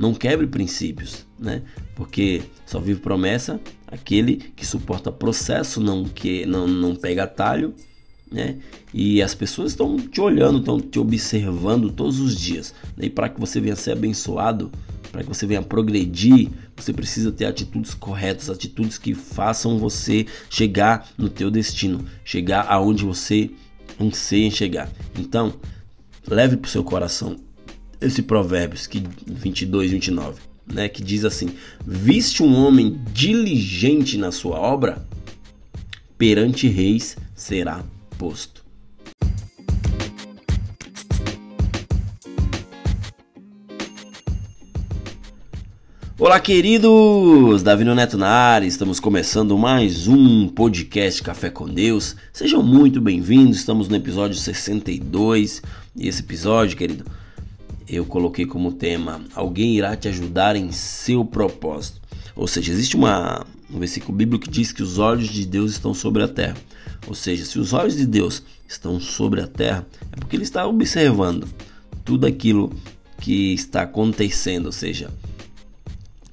Não quebre princípios, né? Porque só vive promessa aquele que suporta processo, não que não, não pega atalho, né? E as pessoas estão te olhando, estão te observando todos os dias. Né? E para que você venha ser abençoado, para que você venha progredir, você precisa ter atitudes corretas, atitudes que façam você chegar no teu destino, chegar aonde você anseia em chegar. Então, leve para o seu coração esse provérbios que 22, 29, né, que diz assim: Viste um homem diligente na sua obra, perante reis será posto. Olá, queridos! Davi Neto na área, estamos começando mais um podcast Café com Deus. Sejam muito bem-vindos, estamos no episódio 62 e esse episódio, querido, eu coloquei como tema: Alguém irá te ajudar em seu propósito. Ou seja, existe uma, um versículo bíblico que diz que os olhos de Deus estão sobre a terra. Ou seja, se os olhos de Deus estão sobre a terra, é porque Ele está observando tudo aquilo que está acontecendo, ou seja,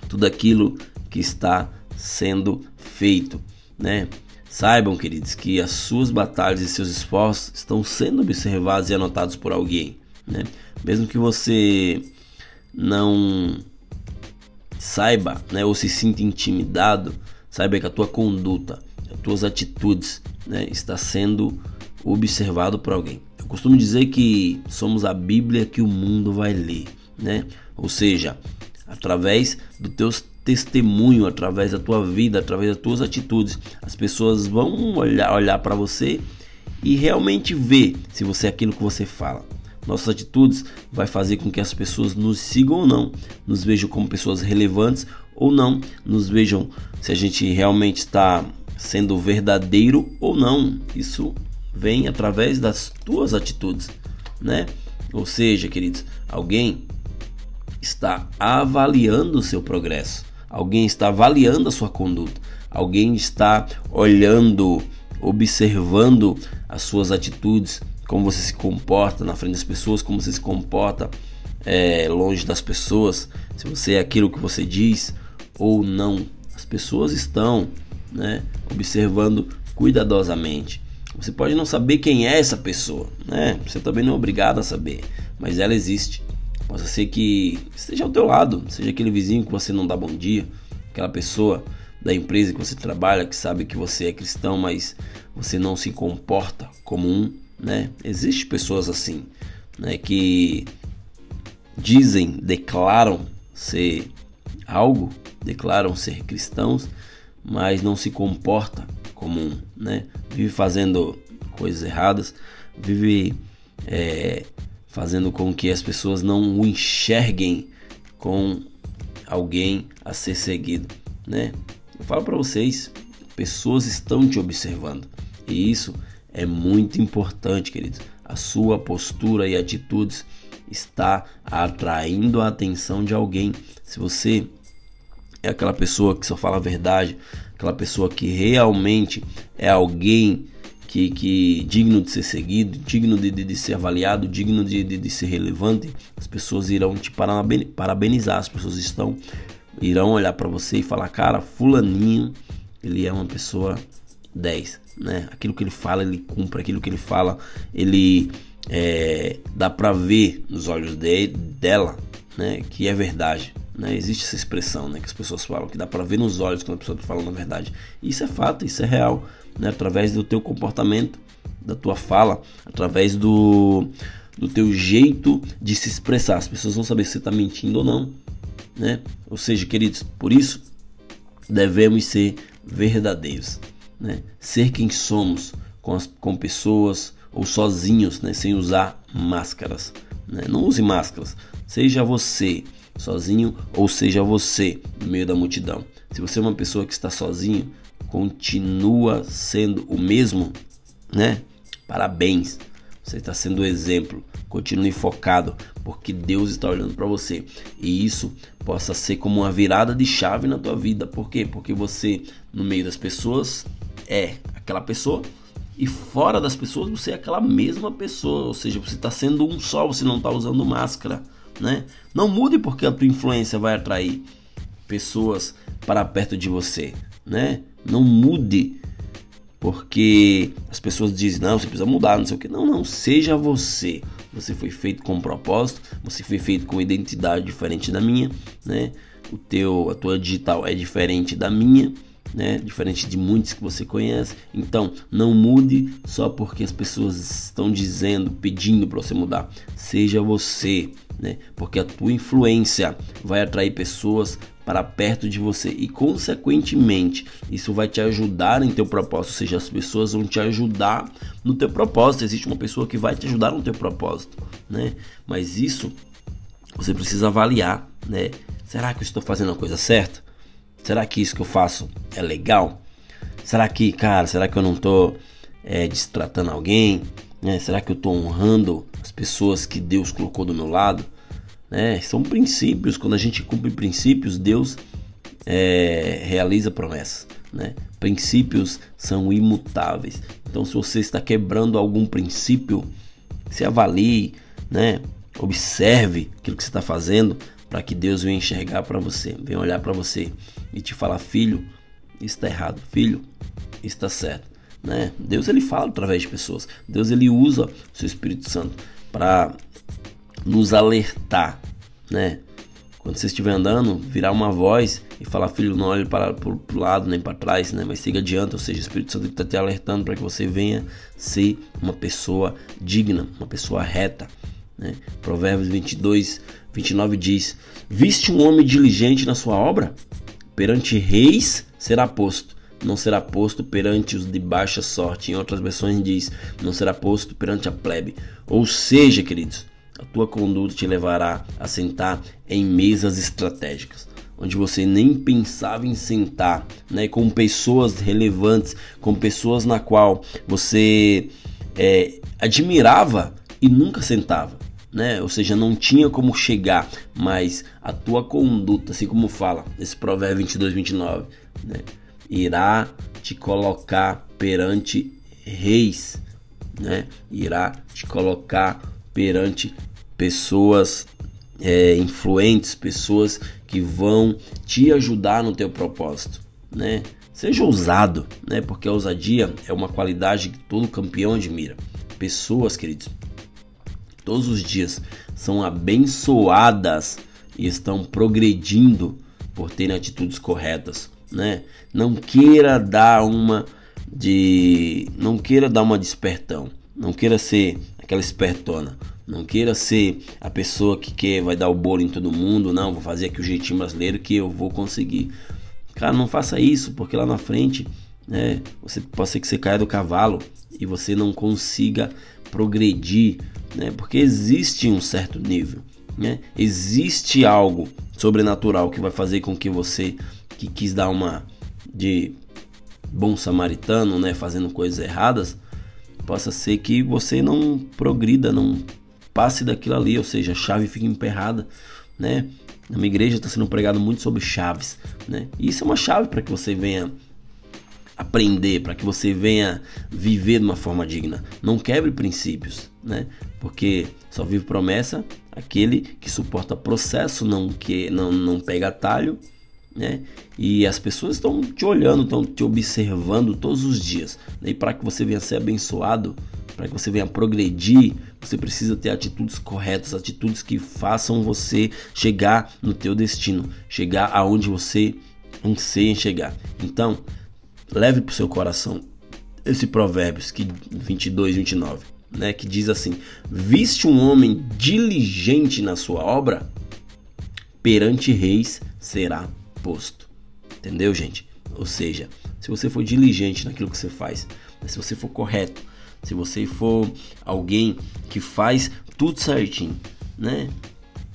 tudo aquilo que está sendo feito, né? Saibam, queridos, que as suas batalhas e seus esforços estão sendo observados e anotados por alguém, né? Mesmo que você não saiba, né, ou se sinta intimidado, saiba que a tua conduta, as tuas atitudes, né, está sendo observado por alguém. Eu costumo dizer que somos a Bíblia que o mundo vai ler, né? Ou seja, através do teu testemunho, através da tua vida, através das tuas atitudes, as pessoas vão olhar, olhar para você e realmente ver se você é aquilo que você fala. Nossas atitudes vai fazer com que as pessoas nos sigam ou não, nos vejam como pessoas relevantes ou não, nos vejam se a gente realmente está sendo verdadeiro ou não. Isso vem através das tuas atitudes, né? Ou seja, queridos, alguém está avaliando o seu progresso, alguém está avaliando a sua conduta, alguém está olhando, observando as suas atitudes, como você se comporta na frente das pessoas, como você se comporta é, longe das pessoas, se você é aquilo que você diz ou não. As pessoas estão né, observando cuidadosamente. Você pode não saber quem é essa pessoa, né? Você também não é obrigado a saber, mas ela existe. Pode ser que esteja ao teu lado, seja aquele vizinho que você não dá bom dia, aquela pessoa da empresa que você trabalha que sabe que você é cristão, mas você não se comporta como um né? Existem pessoas assim, né, que dizem, declaram ser algo, declaram ser cristãos, mas não se comporta como um, né? Vive fazendo coisas erradas, vive é, fazendo com que as pessoas não o enxerguem com alguém a ser seguido, né? Eu falo para vocês, pessoas estão te observando e isso é muito importante, queridos. A sua postura e atitudes está atraindo a atenção de alguém. Se você é aquela pessoa que só fala a verdade, aquela pessoa que realmente é alguém que, que digno de ser seguido, digno de, de, de ser avaliado, digno de, de, de, ser relevante, as pessoas irão te parabenizar, as pessoas estão irão olhar para você e falar, cara, fulaninho, ele é uma pessoa 10 né? Aquilo que ele fala, ele cumpre, aquilo que ele fala, ele é, dá para ver nos olhos de, dela, né? Que é verdade. Né? Existe essa expressão, né? Que as pessoas falam que dá para ver nos olhos quando a pessoa está falando a verdade. Isso é fato, isso é real, né? Através do teu comportamento, da tua fala, através do do teu jeito de se expressar. As pessoas vão saber se você está mentindo ou não, né? Ou seja, queridos, por isso devemos ser verdadeiros né? ser quem somos com, as, com pessoas ou sozinhos, né? sem usar máscaras. Né? Não use máscaras, seja você sozinho ou seja você no meio da multidão. Se você é uma pessoa que está sozinho, continua sendo o mesmo, né? Parabéns, você está sendo o exemplo. Continue focado, porque Deus está olhando para você. E isso possa ser como uma virada de chave na tua vida. Por quê? Porque você, no meio das pessoas, é aquela pessoa e fora das pessoas você é aquela mesma pessoa, ou seja, você está sendo um só, você não está usando máscara, né? Não mude porque a tua influência vai atrair pessoas para perto de você, né? Não mude porque as pessoas dizem, não, você precisa mudar, não sei o que. Não, não, seja você. Você foi feito com um propósito, você foi feito com identidade diferente da minha, né? O teu, a tua digital é diferente da minha, né? Diferente de muitos que você conhece. Então, não mude só porque as pessoas estão dizendo, pedindo para você mudar. Seja você, né? Porque a tua influência vai atrair pessoas para perto de você e consequentemente isso vai te ajudar em teu propósito, ou seja, as pessoas vão te ajudar no teu propósito. Existe uma pessoa que vai te ajudar no teu propósito, né? Mas isso você precisa avaliar, né? Será que eu estou fazendo a coisa certa? Será que isso que eu faço é legal? Será que, cara, será que eu não estou é, distratando alguém? Né? Será que eu estou honrando as pessoas que Deus colocou do meu lado? Né? São princípios. Quando a gente cumpre princípios, Deus é, realiza promessas. Né? Princípios são imutáveis. Então, se você está quebrando algum princípio, se avalie, né? observe aquilo que você está fazendo para que Deus venha enxergar para você, venha olhar para você e te falar, filho, está errado, filho, está certo. Né? Deus ele fala através de pessoas. Deus ele usa seu Espírito Santo para nos alertar, né? Quando você estiver andando, virar uma voz e falar, filho, não olhe para o lado nem para trás, né? Mas siga adiante, ou seja, o Espírito Santo está te alertando para que você venha ser uma pessoa digna, uma pessoa reta, né? Provérbios 22, 29 diz: Viste um homem diligente na sua obra? Perante reis será posto, não será posto perante os de baixa sorte. Em outras versões diz: Não será posto perante a plebe. Ou seja, queridos, a tua conduta te levará a sentar em mesas estratégicas, onde você nem pensava em sentar, né? Com pessoas relevantes, com pessoas na qual você é, admirava e nunca sentava. Né? Ou seja, não tinha como chegar, mas a tua conduta, assim como fala esse provérbio 22, 29, né? irá te colocar perante reis, né? irá te colocar perante pessoas é, influentes, pessoas que vão te ajudar no teu propósito, né? Seja ousado, né? Porque a ousadia é uma qualidade que todo campeão admira. Pessoas, queridos, todos os dias são abençoadas e estão progredindo por terem atitudes corretas, né? Não queira dar uma de não queira dar uma despertão, não queira ser aquela espertona. Não queira ser a pessoa que quer, vai dar o bolo em todo mundo. Não, vou fazer aqui o jeitinho brasileiro que eu vou conseguir. Cara, não faça isso, porque lá na frente, né, você pode ser que você caia do cavalo e você não consiga progredir, né? Porque existe um certo nível, né? Existe algo sobrenatural que vai fazer com que você que quis dar uma de bom samaritano, né, fazendo coisas erradas, possa ser que você não progrida, não passe daquilo ali, ou seja, a chave fica emperrada, né? Na minha igreja está sendo pregado muito sobre chaves, né? E isso é uma chave para que você venha aprender, para que você venha viver de uma forma digna. Não quebre princípios, né? Porque só vive promessa aquele que suporta processo, não que não não pega atalho né? E as pessoas estão te olhando, estão te observando todos os dias. Né? E para que você venha ser abençoado, para que você venha progredir, você precisa ter atitudes corretas, atitudes que façam você chegar no teu destino, chegar aonde você anseia em chegar. Então, leve para o seu coração esse provérbios que 22, 29, né, que diz assim: "Viste um homem diligente na sua obra, perante reis será posto. Entendeu, gente? Ou seja, se você for diligente naquilo que você faz, né, se você for correto, se você for alguém que faz tudo certinho, né?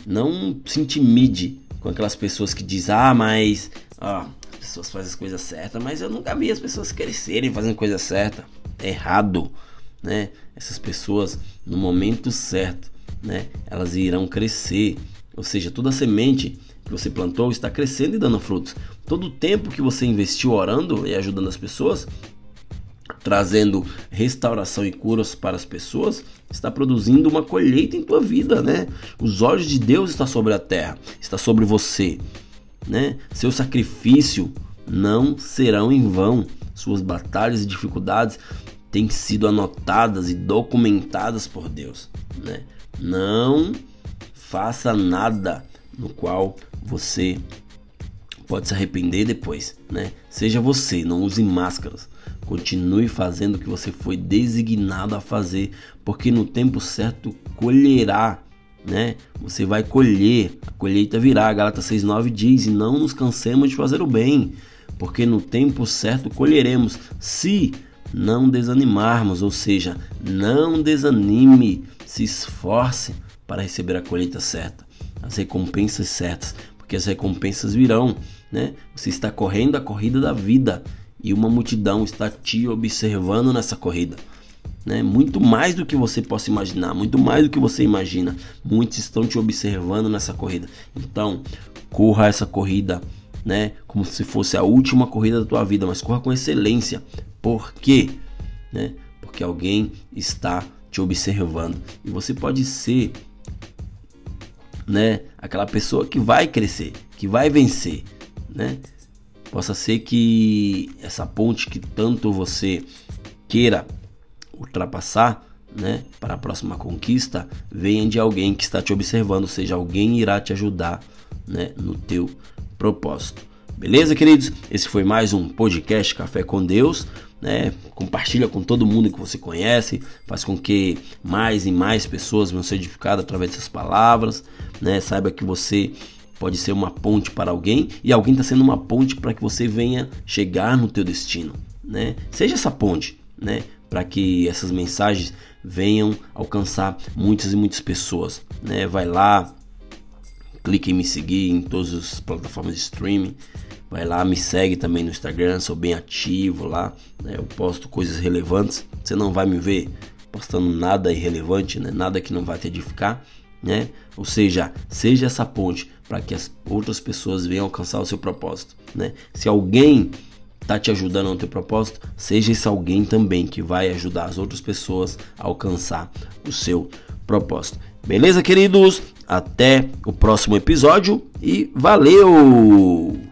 Não se intimide com aquelas pessoas que dizem, ah, mas as pessoas fazem as coisas certas, mas eu nunca vi as pessoas crescerem fazendo coisa certa. É errado, né? Essas pessoas, no momento certo, né? Elas irão crescer. Ou seja, toda semente que você plantou está crescendo e dando frutos. Todo o tempo que você investiu orando e ajudando as pessoas, trazendo restauração e curas para as pessoas, está produzindo uma colheita em tua vida, né? Os olhos de Deus estão sobre a terra, está sobre você, né? Seu sacrifício não serão em vão. Suas batalhas e dificuldades têm sido anotadas e documentadas por Deus, né? Não faça nada no qual você pode se arrepender depois, né? Seja você, não use máscaras. Continue fazendo o que você foi designado a fazer, porque no tempo certo colherá, né? Você vai colher, a colheita virá. Galatas 6:9 diz: "E não nos cansemos de fazer o bem, porque no tempo certo colheremos, se não desanimarmos, ou seja, não desanime, se esforce para receber a colheita certa, as recompensas certas, porque as recompensas virão, né? Você está correndo a corrida da vida e uma multidão está te observando nessa corrida. Né? Muito mais do que você possa imaginar, muito mais do que você imagina. Muitos estão te observando nessa corrida. Então, corra essa corrida, né? Como se fosse a última corrida da tua vida, mas corra com excelência. Por quê? Né? Porque alguém está te observando e você pode ser, né? Aquela pessoa que vai crescer, que vai vencer, né? Possa ser que essa ponte que tanto você queira ultrapassar, né, para a próxima conquista, venha de alguém que está te observando, ou seja, alguém irá te ajudar, né, no teu propósito. Beleza, queridos? Esse foi mais um podcast Café com Deus. Né? Compartilha com todo mundo que você conhece, faz com que mais e mais pessoas venham ser edificadas através dessas palavras. Né? Saiba que você pode ser uma ponte para alguém e alguém está sendo uma ponte para que você venha chegar no teu destino, né? Seja essa ponte, né? Para que essas mensagens venham alcançar muitas e muitas pessoas, né? Vai lá, clique em me seguir em todas as plataformas de streaming. Vai lá, me segue também no Instagram, sou bem ativo lá, né? Eu posto coisas relevantes. Você não vai me ver postando nada irrelevante, né? Nada que não vai te edificar, né? Ou seja, seja essa ponte para que as outras pessoas venham alcançar o seu propósito, né? Se alguém está te ajudando no teu propósito, seja esse alguém também que vai ajudar as outras pessoas a alcançar o seu propósito. Beleza, queridos? Até o próximo episódio e valeu!